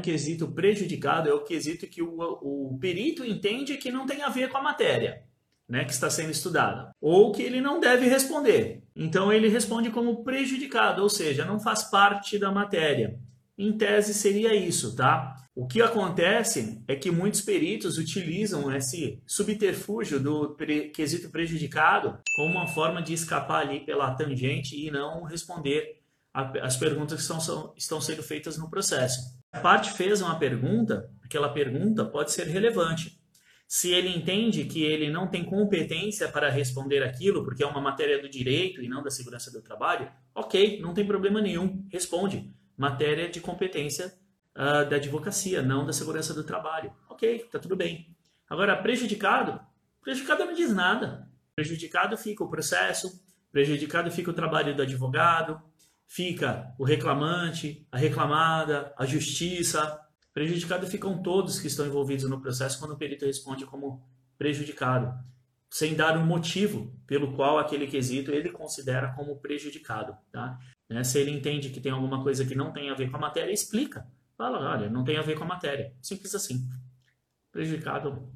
no quesito prejudicado é o quesito que o, o perito entende que não tem a ver com a matéria né, que está sendo estudada, ou que ele não deve responder. Então ele responde como prejudicado, ou seja, não faz parte da matéria. Em tese seria isso, tá? O que acontece é que muitos peritos utilizam esse subterfúgio do pre quesito prejudicado como uma forma de escapar ali pela tangente e não responder as perguntas que estão, são, estão sendo feitas no processo. A parte fez uma pergunta, aquela pergunta pode ser relevante. Se ele entende que ele não tem competência para responder aquilo, porque é uma matéria do direito e não da segurança do trabalho, ok, não tem problema nenhum, responde matéria de competência uh, da advocacia, não da segurança do trabalho. Ok, tá tudo bem. Agora, prejudicado, prejudicado não diz nada. Prejudicado fica o processo, prejudicado fica o trabalho do advogado, fica o reclamante, a reclamada, a justiça. Prejudicado ficam todos que estão envolvidos no processo quando o perito responde como prejudicado, sem dar um motivo pelo qual aquele quesito ele considera como prejudicado. Tá? Né? Se ele entende que tem alguma coisa que não tem a ver com a matéria, explica. Fala, olha, não tem a ver com a matéria. Simples assim. Prejudicado